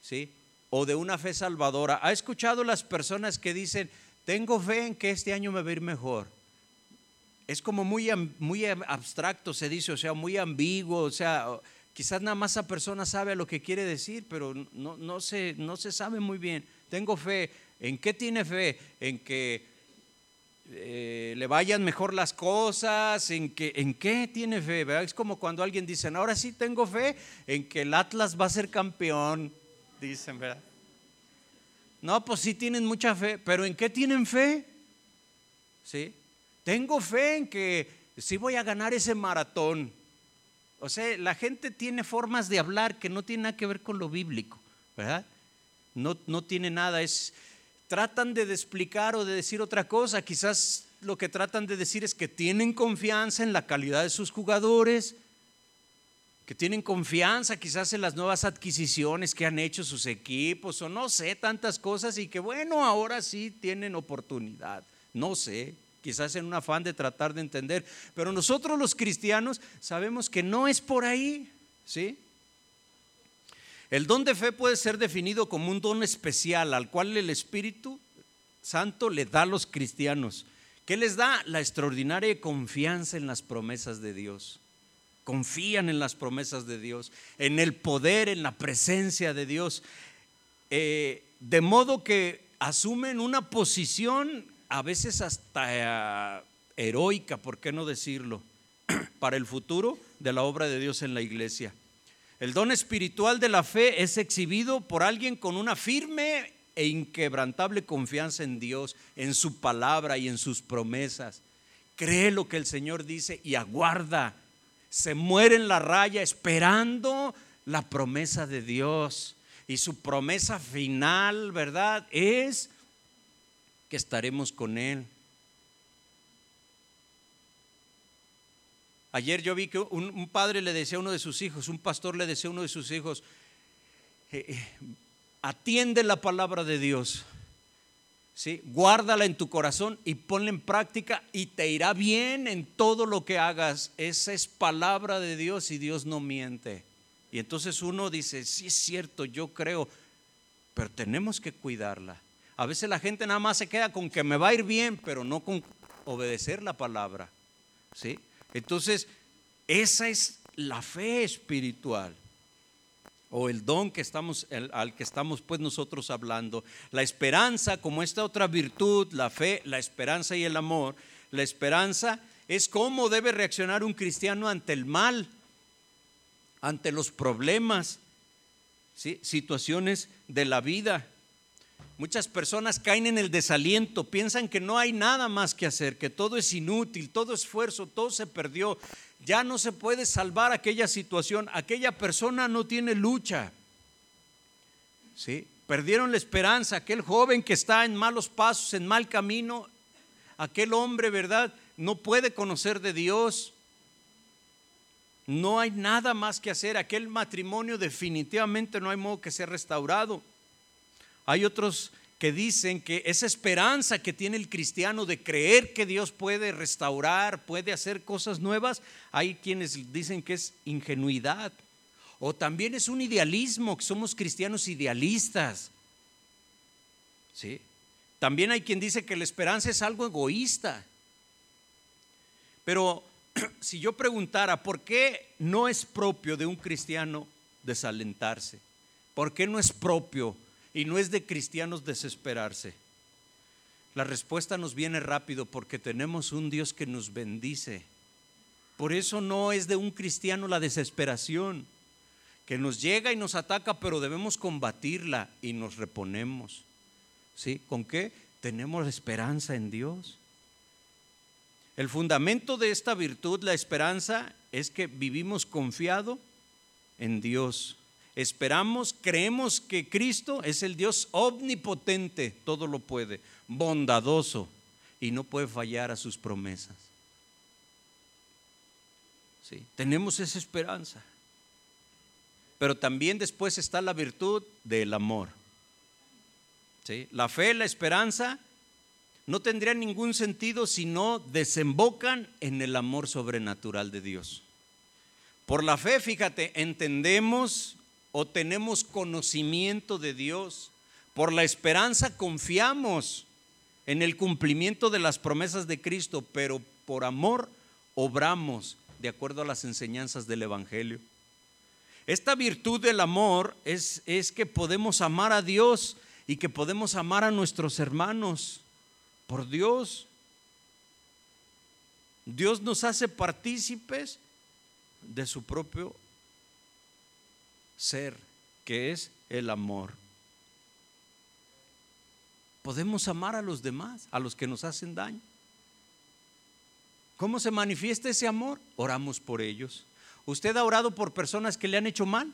Speaker 1: ¿Sí? O de una fe salvadora. ¿Ha escuchado las personas que dicen, tengo fe en que este año me va a ir mejor? Es como muy, muy abstracto, se dice, o sea, muy ambiguo, o sea, quizás nada más esa persona sabe lo que quiere decir, pero no, no, se, no se sabe muy bien. Tengo fe. ¿En qué tiene fe? En que eh, le vayan mejor las cosas, en, que, en qué tiene fe. Es como cuando alguien dice, ahora sí tengo fe en que el Atlas va a ser campeón dicen, ¿verdad? No, pues sí tienen mucha fe, pero ¿en qué tienen fe? ¿Sí? Tengo fe en que sí voy a ganar ese maratón. O sea, la gente tiene formas de hablar que no tienen nada que ver con lo bíblico, ¿verdad? No, no tiene nada, es, tratan de explicar o de decir otra cosa, quizás lo que tratan de decir es que tienen confianza en la calidad de sus jugadores, que tienen confianza quizás en las nuevas adquisiciones que han hecho sus equipos o no sé, tantas cosas y que bueno, ahora sí tienen oportunidad. No sé, quizás en un afán de tratar de entender, pero nosotros los cristianos sabemos que no es por ahí, ¿Sí? El don de fe puede ser definido como un don especial al cual el Espíritu Santo le da a los cristianos. ¿Qué les da? La extraordinaria confianza en las promesas de Dios. Confían en las promesas de Dios, en el poder, en la presencia de Dios. Eh, de modo que asumen una posición a veces hasta eh, heroica, ¿por qué no decirlo? Para el futuro de la obra de Dios en la iglesia. El don espiritual de la fe es exhibido por alguien con una firme e inquebrantable confianza en Dios, en su palabra y en sus promesas. Cree lo que el Señor dice y aguarda. Se muere en la raya esperando la promesa de Dios. Y su promesa final, ¿verdad? Es que estaremos con Él. Ayer yo vi que un, padre le decía a uno de sus hijos, un pastor le decía a uno de sus hijos, eh, eh, atiende la palabra de Dios, ¿sí? guárdala en tu corazón y ponla en práctica y te irá bien en todo lo que hagas. Esa es palabra de Dios y Dios no miente. Y entonces uno dice, sí es cierto, yo creo, pero tenemos que cuidarla. A veces la gente nada más se queda con que me va a ir bien, pero no con obedecer la palabra. ¿sí? Entonces, esa es la fe espiritual o el don que estamos, al que estamos pues nosotros hablando. La esperanza, como esta otra virtud, la fe, la esperanza y el amor, la esperanza es cómo debe reaccionar un cristiano ante el mal, ante los problemas, situaciones de la vida. Muchas personas caen en el desaliento, piensan que no hay nada más que hacer, que todo es inútil, todo esfuerzo, todo se perdió, ya no se puede salvar aquella situación, aquella persona no tiene lucha. ¿Sí? Perdieron la esperanza, aquel joven que está en malos pasos, en mal camino, aquel hombre, ¿verdad? No puede conocer de Dios. No hay nada más que hacer, aquel matrimonio definitivamente no hay modo que sea restaurado. Hay otros que dicen que esa esperanza que tiene el cristiano de creer que Dios puede restaurar, puede hacer cosas nuevas, hay quienes dicen que es ingenuidad. O también es un idealismo, que somos cristianos idealistas. ¿Sí? También hay quien dice que la esperanza es algo egoísta. Pero si yo preguntara, ¿por qué no es propio de un cristiano desalentarse? ¿Por qué no es propio y no es de cristianos desesperarse. La respuesta nos viene rápido porque tenemos un Dios que nos bendice. Por eso no es de un cristiano la desesperación, que nos llega y nos ataca, pero debemos combatirla y nos reponemos. ¿Sí? ¿Con qué? Tenemos esperanza en Dios. El fundamento de esta virtud, la esperanza, es que vivimos confiado en Dios esperamos, creemos que Cristo es el Dios omnipotente, todo lo puede, bondadoso y no puede fallar a sus promesas. Sí, tenemos esa esperanza. Pero también después está la virtud del amor. ¿Sí? La fe, la esperanza no tendrían ningún sentido si no desembocan en el amor sobrenatural de Dios. Por la fe, fíjate, entendemos o tenemos conocimiento de Dios. Por la esperanza confiamos en el cumplimiento de las promesas de Cristo, pero por amor obramos de acuerdo a las enseñanzas del Evangelio. Esta virtud del amor es, es que podemos amar a Dios y que podemos amar a nuestros hermanos por Dios. Dios nos hace partícipes de su propio ser, que es el amor. Podemos amar a los demás, a los que nos hacen daño. ¿Cómo se manifiesta ese amor? Oramos por ellos. ¿Usted ha orado por personas que le han hecho mal?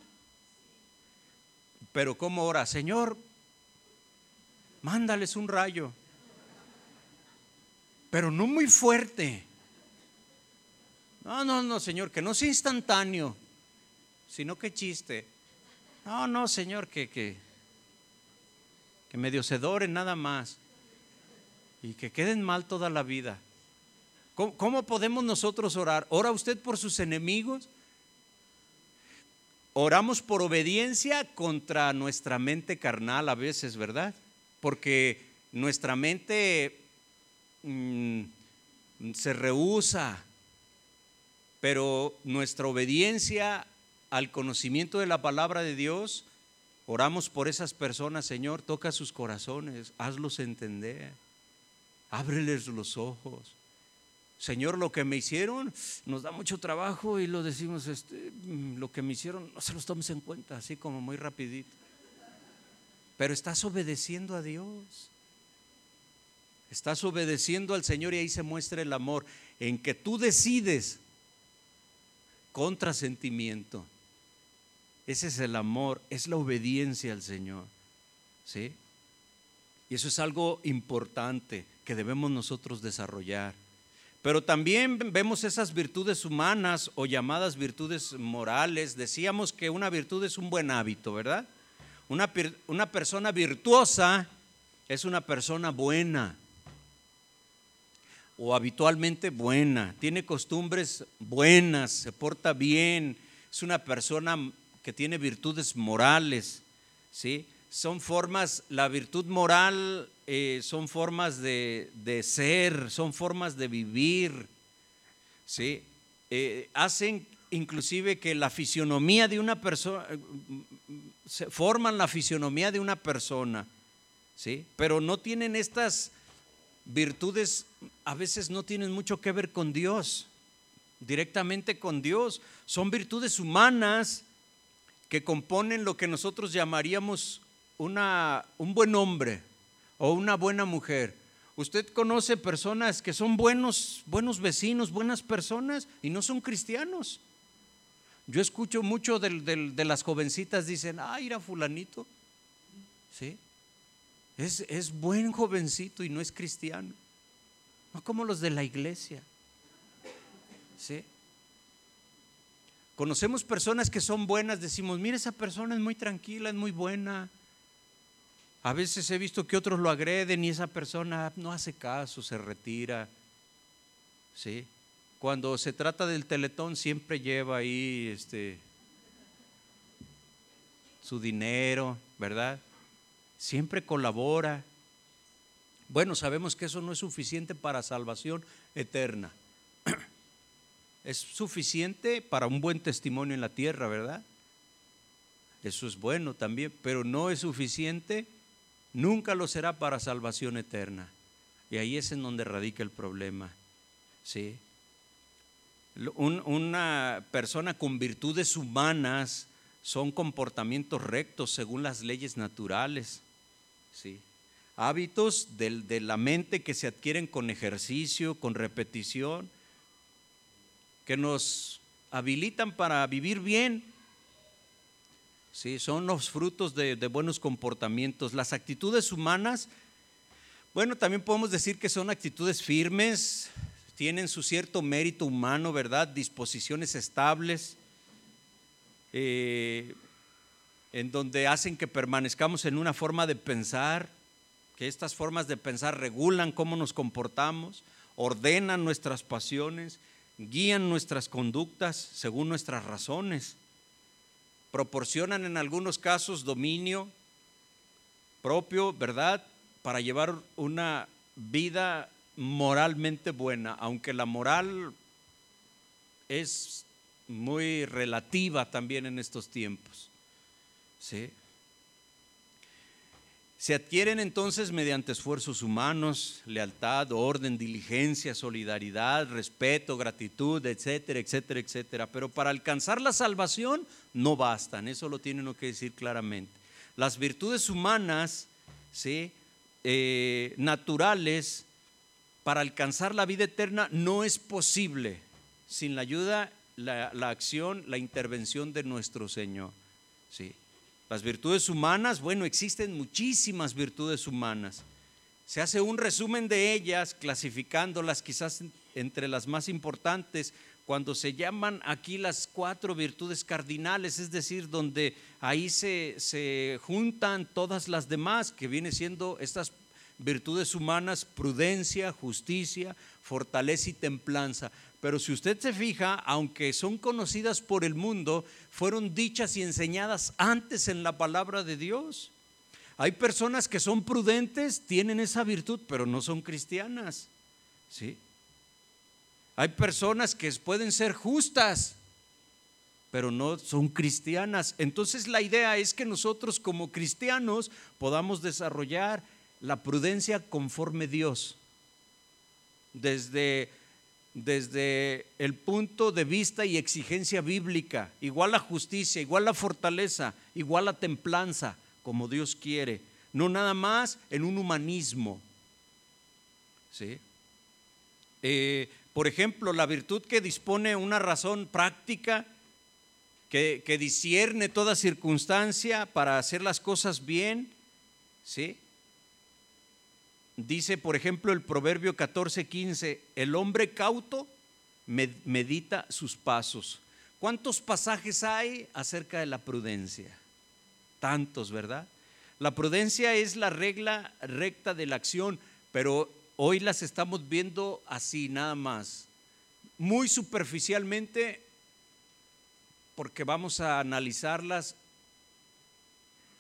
Speaker 1: Pero ¿cómo ora? Señor, mándales un rayo. Pero no muy fuerte. No, no, no, Señor, que no sea instantáneo, sino que chiste. No, no, Señor, que, que, que medio se doren nada más y que queden mal toda la vida. ¿Cómo, podemos nosotros orar? ¿Ora usted por sus enemigos? oramos por obediencia contra nuestra mente carnal a veces, ¿verdad? Porque nuestra mente mm, se rehúsa, pero nuestra obediencia al conocimiento de la palabra de Dios, oramos por esas personas, Señor, toca sus corazones, hazlos entender, ábreles los ojos. Señor, lo que me hicieron nos da mucho trabajo y lo decimos, este, mm, lo que me hicieron no se los tomes en cuenta, así como muy rapidito. Pero estás obedeciendo a Dios. Estás obedeciendo al Señor y ahí se muestra el amor en que tú decides contra sentimiento. Ese es el amor, es la obediencia al Señor. ¿Sí? Y eso es algo importante que debemos nosotros desarrollar. Pero también vemos esas virtudes humanas o llamadas virtudes morales. Decíamos que una virtud es un buen hábito, ¿verdad? Una, una persona virtuosa es una persona buena o habitualmente buena, tiene costumbres buenas, se porta bien, es una persona que tiene virtudes morales, ¿sí? son formas, la virtud moral eh, son formas de, ser, son formas de vivir, ¿sí? Eh, hacen inclusive que la fisionomía de una persona, forman la fisionomía de una persona, ¿sí? Pero no tienen estas virtudes, a veces no tienen mucho que ver con Dios, directamente con Dios, son virtudes humanas que componen lo que nosotros llamaríamos una, un buen hombre o una buena mujer. Usted conoce personas que son buenos, buenos vecinos, buenas personas y no son cristianos. Yo escucho mucho de, las jovencitas, dicen, ah, ir a fulanito. ¿Sí? Es, es buen jovencito y no es cristiano. No como los de la iglesia. ¿Sí? Conocemos personas que son buenas, decimos, mira, esa persona es muy tranquila, es muy buena, a veces he visto que otros lo agreden y esa persona no hace caso, se retira. ¿Sí? Cuando se trata del teletón siempre lleva ahí este, su dinero, ¿verdad? Siempre colabora. Bueno, sabemos que eso no es suficiente para salvación eterna. Es suficiente para un buen testimonio en la tierra, ¿verdad? Eso es bueno también, pero no es suficiente nunca lo será para salvación eterna. Y ahí es en donde radica el problema. ¿sí? una persona con virtudes humanas son comportamientos rectos según las leyes naturales. ¿sí? Hábitos de la mente que se adquieren con ejercicio, con repetición, que nos habilitan para vivir bien ¿sí? son los frutos de, buenos comportamientos. Las actitudes humanas, bueno, también podemos decir que son actitudes firmes, tienen su cierto mérito humano, ¿verdad? Disposiciones estables, eh, en donde hacen que permanezcamos en una forma de pensar, que estas formas de pensar regulan cómo nos comportamos, ordenan nuestras pasiones, guían nuestras conductas según nuestras razones proporcionan en algunos casos dominio propio, ¿verdad? Para llevar una vida moralmente buena, aunque la moral es muy relativa también en estos tiempos. ¿Sí? Se adquieren entonces mediante esfuerzos humanos, lealtad, orden, diligencia, solidaridad, respeto, gratitud, etcétera, etcétera, etcétera. Pero para alcanzar la salvación no bastan, eso lo tienen que decir claramente. Las virtudes humanas, ¿sí? Eh, naturales, para alcanzar la vida eterna no es posible sin la ayuda, la acción, la intervención de nuestro Señor. ¿sí? Las virtudes humanas, bueno, existen muchísimas virtudes humanas. Se hace un resumen de ellas, clasificándolas quizás entre las más importantes, cuando se llaman aquí las cuatro virtudes cardinales, es decir, donde ahí se, se juntan todas las demás, que vienen siendo estas virtudes humanas, prudencia, justicia, fortaleza y templanza. Pero si usted se fija, aunque son conocidas por el mundo, fueron dichas y enseñadas antes en la palabra de Dios. Hay personas que son prudentes, tienen esa virtud, pero no son cristianas. ¿Sí? Hay personas que pueden ser justas, pero no son cristianas. Entonces la idea es que nosotros como cristianos podamos desarrollar la prudencia conforme Dios. Desde, desde el punto de vista y exigencia bíblica, igual la justicia, igual la fortaleza, igual la templanza, como Dios quiere. No nada más en un humanismo. ¿Sí? Eh, por ejemplo, la virtud que dispone una razón práctica que, que discierne toda circunstancia para hacer las cosas bien, ¿sí? Dice, por ejemplo, el Proverbio 14:15, el hombre cauto medita sus pasos. ¿Cuántos pasajes hay acerca de la prudencia? Tantos, ¿verdad? La prudencia es la regla recta de la acción, pero hoy las estamos viendo así, nada más. Muy superficialmente porque vamos a analizarlas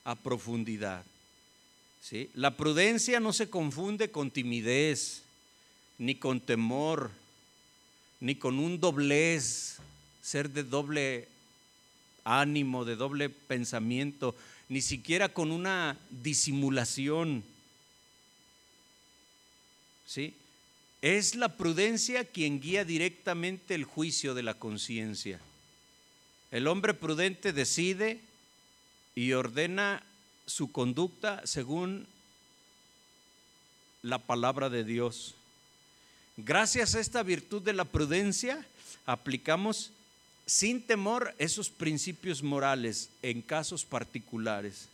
Speaker 1: a profundidad. La prudencia no se confunde con timidez, ni con temor, ni con un doblez, ser de doble ánimo, de doble pensamiento, ni siquiera con una disimulación. ¿Sí? Es la prudencia quien guía directamente el juicio de la conciencia. El hombre prudente decide y ordena su conducta según la palabra de Dios. Gracias a esta virtud de la prudencia, aplicamos sin temor esos principios morales en casos particulares.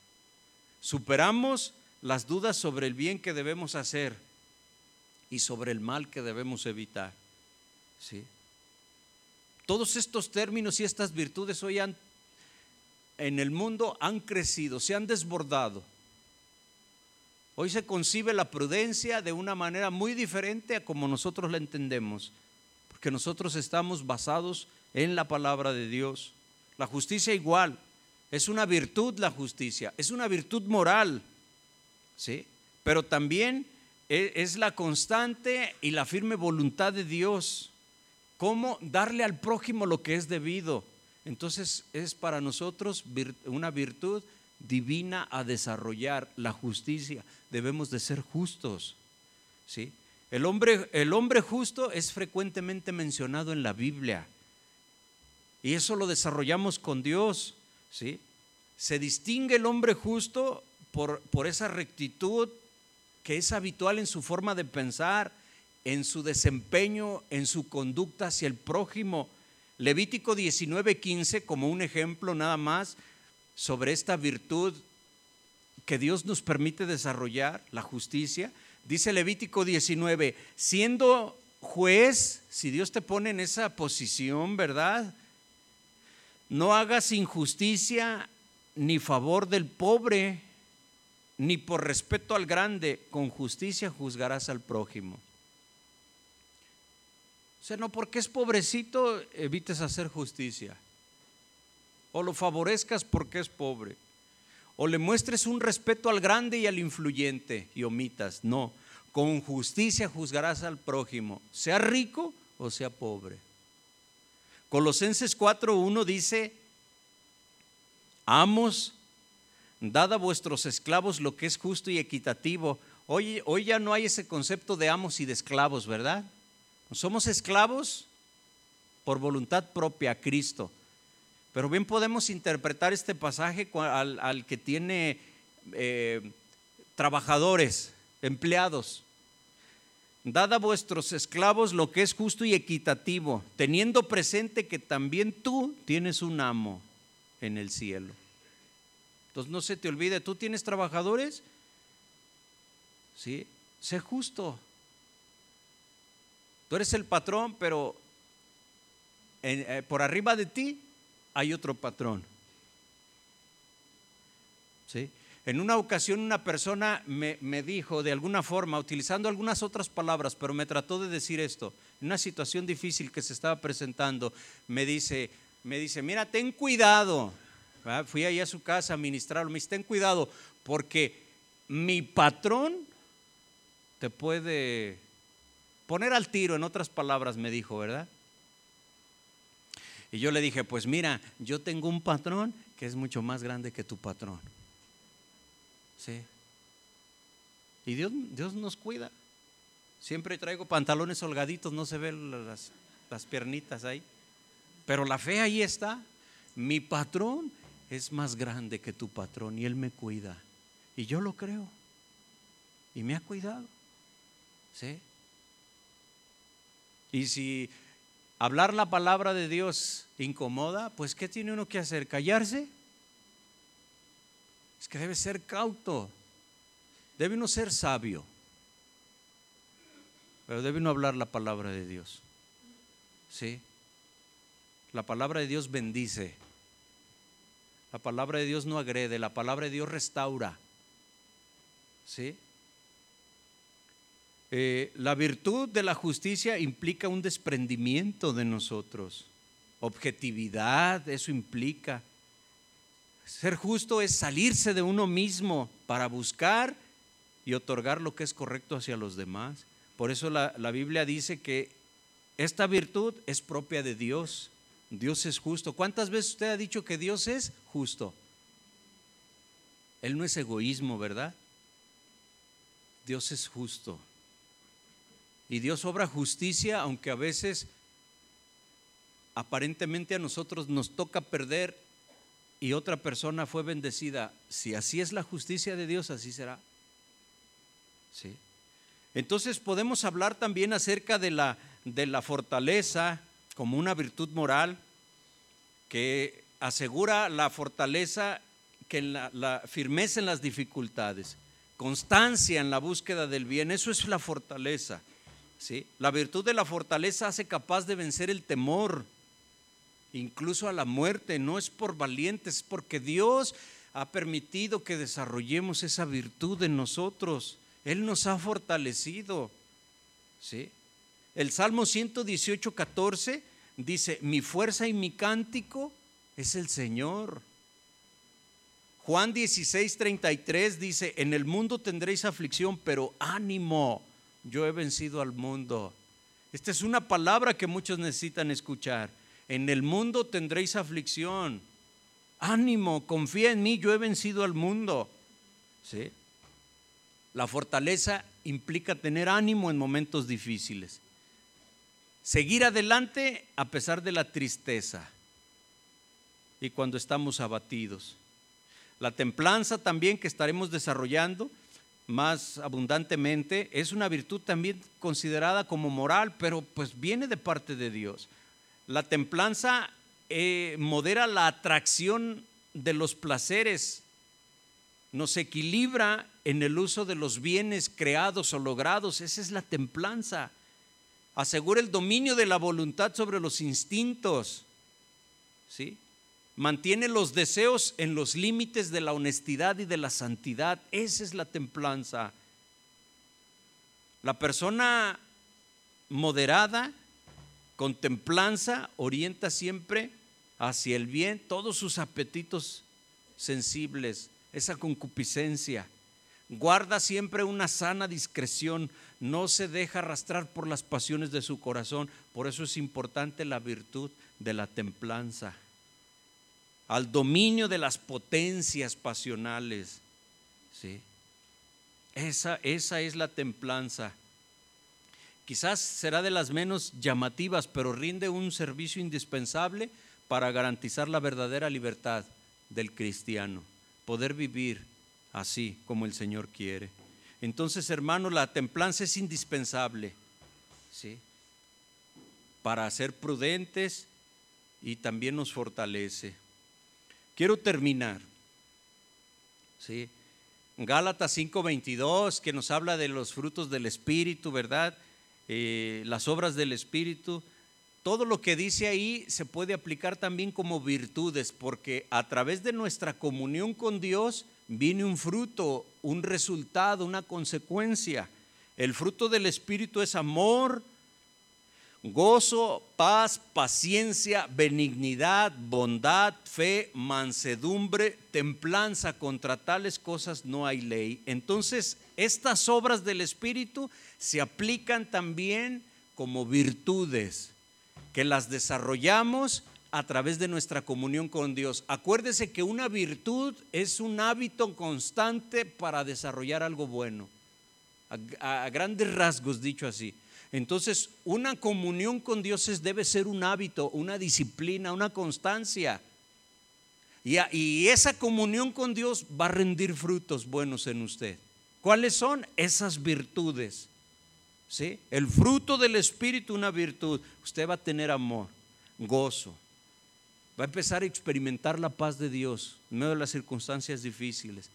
Speaker 1: Superamos las dudas sobre el bien que debemos hacer y sobre el mal que debemos evitar. ¿Sí? Todos estos términos y estas virtudes hoy han, en el mundo han crecido, se han desbordado. Hoy se concibe la prudencia de una manera muy diferente a como nosotros la entendemos, porque nosotros estamos basados en la palabra de Dios. La justicia igual, es una virtud la justicia, es una virtud moral, ¿sí? Pero también e, es la constante y la firme voluntad de Dios cómo darle al prójimo lo que es debido. Entonces es para nosotros una virtud divina a desarrollar, la justicia. Debemos de ser justos. ¿sí? El, hombre, el hombre justo es frecuentemente mencionado en la Biblia. Y eso lo desarrollamos con Dios. ¿sí? Se distingue el hombre justo por, por esa rectitud que es habitual en su forma de pensar, en su desempeño, en su conducta hacia el prójimo. Levítico 19:15 como un ejemplo nada más sobre esta virtud que Dios nos permite desarrollar, la justicia. Dice Levítico 19, siendo juez, si Dios te pone en esa posición, ¿verdad? No hagas injusticia ni favor del pobre, ni por respeto al grande, con justicia juzgarás al prójimo. O sea, no porque es pobrecito evites hacer justicia. O lo favorezcas porque es pobre. O le muestres un respeto al grande y al influyente y omitas. No, con justicia juzgarás al prójimo, sea rico o sea pobre. Colosenses 4.1 dice, amos, dad a vuestros esclavos lo que es justo y equitativo. Hoy, hoy ya no hay ese concepto de amos y de esclavos, ¿verdad? Somos esclavos por voluntad propia a Cristo. Pero bien podemos interpretar este pasaje al, que tiene eh, trabajadores, empleados. Dad a vuestros esclavos lo que es justo y equitativo, teniendo presente que también tú tienes un amo en el cielo. Entonces no se te olvide, tú tienes trabajadores, ¿sí? Sé justo, Tú eres el patrón, pero eh, por arriba de ti hay otro patrón. ¿Sí? En una ocasión una persona me, me, dijo de alguna forma, utilizando algunas otras palabras, pero me trató de decir esto, en una situación difícil que se estaba presentando, me dice, me dice, mira, ten cuidado. Fui ahí a su casa a ministrarlo, me dice, ten cuidado, porque mi patrón te puede poner al tiro, en otras palabras me dijo, ¿verdad? Y yo le dije, pues mira, yo tengo un patrón que es mucho más grande que tu patrón. Sí. Y Dios, Dios nos cuida. Siempre traigo pantalones holgaditos, no se ven las, las piernitas ahí. Pero la fe ahí está. Mi patrón es más grande que tu patrón y él me cuida. Y yo lo creo. Y me ha cuidado. ¿Sí? Y si hablar la palabra de Dios incomoda, pues ¿qué tiene uno que hacer? ¿Callarse? Es que debe ser cauto. Debe uno ser sabio. Pero debe uno hablar la palabra de Dios. ¿Sí? La palabra de Dios bendice. La palabra de Dios no agrede, la palabra de Dios restaura. ¿Sí? Eh, la virtud de la justicia implica un desprendimiento de nosotros. Objetividad, eso implica. Ser justo es salirse de uno mismo para buscar y otorgar lo que es correcto hacia los demás. Por eso la, la Biblia dice que esta virtud es propia de Dios. Dios es justo. ¿Cuántas veces usted ha dicho que Dios es justo? Él no es egoísmo, ¿verdad? Dios es justo. Y Dios obra justicia, aunque a veces aparentemente a nosotros nos toca perder y otra persona fue bendecida. Si así es la justicia de Dios, así será. ¿Sí? Entonces podemos hablar también acerca de la, de la fortaleza como una virtud moral que asegura la fortaleza, que la, la firmeza en las dificultades, constancia en la búsqueda del bien, eso es la fortaleza. ¿Sí? La virtud de la fortaleza hace capaz de vencer el temor, incluso a la muerte, no es por valientes, es porque Dios ha permitido que desarrollemos esa virtud en nosotros. Él nos ha fortalecido. ¿sí? El Salmo 118, 14 dice, mi fuerza y mi cántico es el Señor. Juan 16, 33 dice, en el mundo tendréis aflicción, pero ánimo, yo he vencido al mundo. Esta es una palabra que muchos necesitan escuchar. En el mundo tendréis aflicción. Ánimo, confía en mí, yo he vencido al mundo. ¿Sí? La fortaleza implica tener ánimo en momentos difíciles. Seguir adelante a pesar de la tristeza y cuando estamos abatidos. La templanza también que estaremos desarrollando más abundantemente es una virtud también considerada como moral, pero pues viene de parte de Dios. La templanza eh, modera la atracción de los placeres, nos equilibra en el uso de los bienes creados o logrados, esa es la templanza asegura el dominio de la voluntad sobre los instintos, ¿sí? Mantiene los deseos en los límites de la honestidad y de la santidad. Esa es la templanza. La persona moderada, con templanza, orienta siempre hacia el bien todos sus apetitos sensibles, esa concupiscencia. Guarda siempre una sana discreción, no se deja arrastrar por las pasiones de su corazón. Por eso es importante la virtud de la templanza, al dominio de las potencias pasionales. ¿sí? Esa, esa es la templanza. Quizás será de las menos llamativas, pero rinde un servicio indispensable para garantizar la verdadera libertad del cristiano, poder vivir así como el Señor quiere. Entonces, hermano, la templanza es indispensable, ¿sí? Para ser prudentes y también nos fortalece. Quiero terminar, ¿sí? Gálatas 5:22, que nos habla de los frutos del Espíritu, ¿verdad? Eh, las obras del Espíritu. Todo lo que dice ahí se puede aplicar también como virtudes, porque a través de nuestra comunión con Dios, viene un fruto, un resultado, una consecuencia. El fruto del Espíritu es amor, gozo, paz, paciencia, benignidad, bondad, fe, mansedumbre, templanza. Contra tales cosas no hay ley. Entonces, estas obras del Espíritu se aplican también como virtudes, que las desarrollamos a través de nuestra comunión con Dios. Acuérdese que una virtud es un hábito constante para desarrollar algo bueno, a, grandes rasgos dicho así. Entonces, una comunión con Dios debe ser un hábito, una disciplina, una constancia. Y, esa comunión con Dios va a rendir frutos buenos en usted. ¿Cuáles son esas virtudes? El fruto del Espíritu, una virtud. Usted va a tener amor, gozo. Va a empezar a experimentar la paz de Dios en medio de las circunstancias difíciles.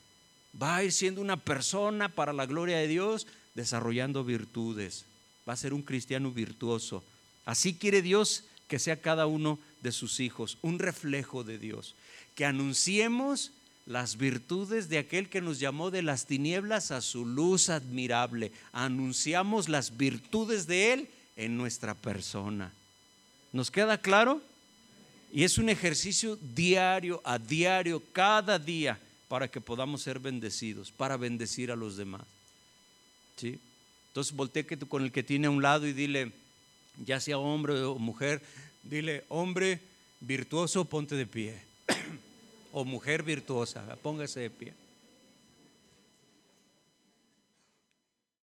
Speaker 1: Va a ir siendo una persona para la gloria de Dios, desarrollando virtudes va a ser un cristiano virtuoso. Así quiere Dios que sea cada uno de sus hijos, un reflejo de Dios. Que anunciemos las virtudes de aquel que nos llamó de las tinieblas a su luz admirable. Anunciamos las virtudes de Él en nuestra persona. ¿Nos queda claro? Y es un ejercicio diario, a diario, cada día, para que podamos ser bendecidos, para bendecir a los demás. ¿Sí? Entonces voltee con el que tiene a un lado y dile, ya sea hombre o mujer, dile, hombre virtuoso, ponte de pie. o mujer virtuosa, póngase de pie.